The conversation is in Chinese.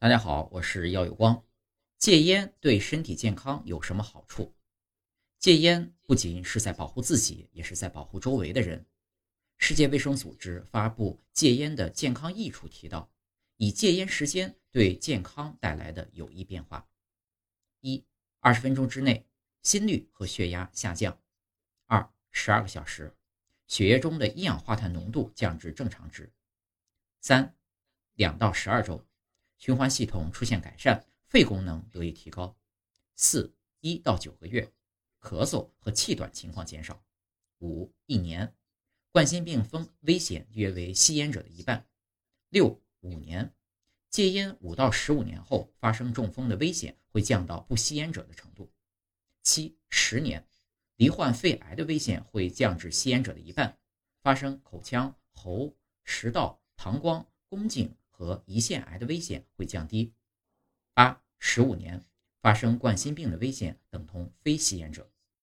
大家好，我是耀有光。戒烟对身体健康有什么好处？戒烟不仅是在保护自己，也是在保护周围的人。世界卫生组织发布戒烟的健康益处，提到以戒烟时间对健康带来的有益变化：一、二十分钟之内心率和血压下降；二、十二个小时血液中的一氧化碳浓度降至正常值；三、两到十二周。循环系统出现改善，肺功能得以提高。四一到九个月，咳嗽和气短情况减少。五一年，冠心病风危险约为吸烟者的一半。六五年，戒烟五到十五年后发生中风的危险会降到不吸烟者的程度。七十年，罹患肺癌的危险会降至吸烟者的一半，发生口腔、喉、食道、膀胱、宫颈。和胰腺癌的危险会降低。八十五年发生冠心病的危险等同非吸烟者。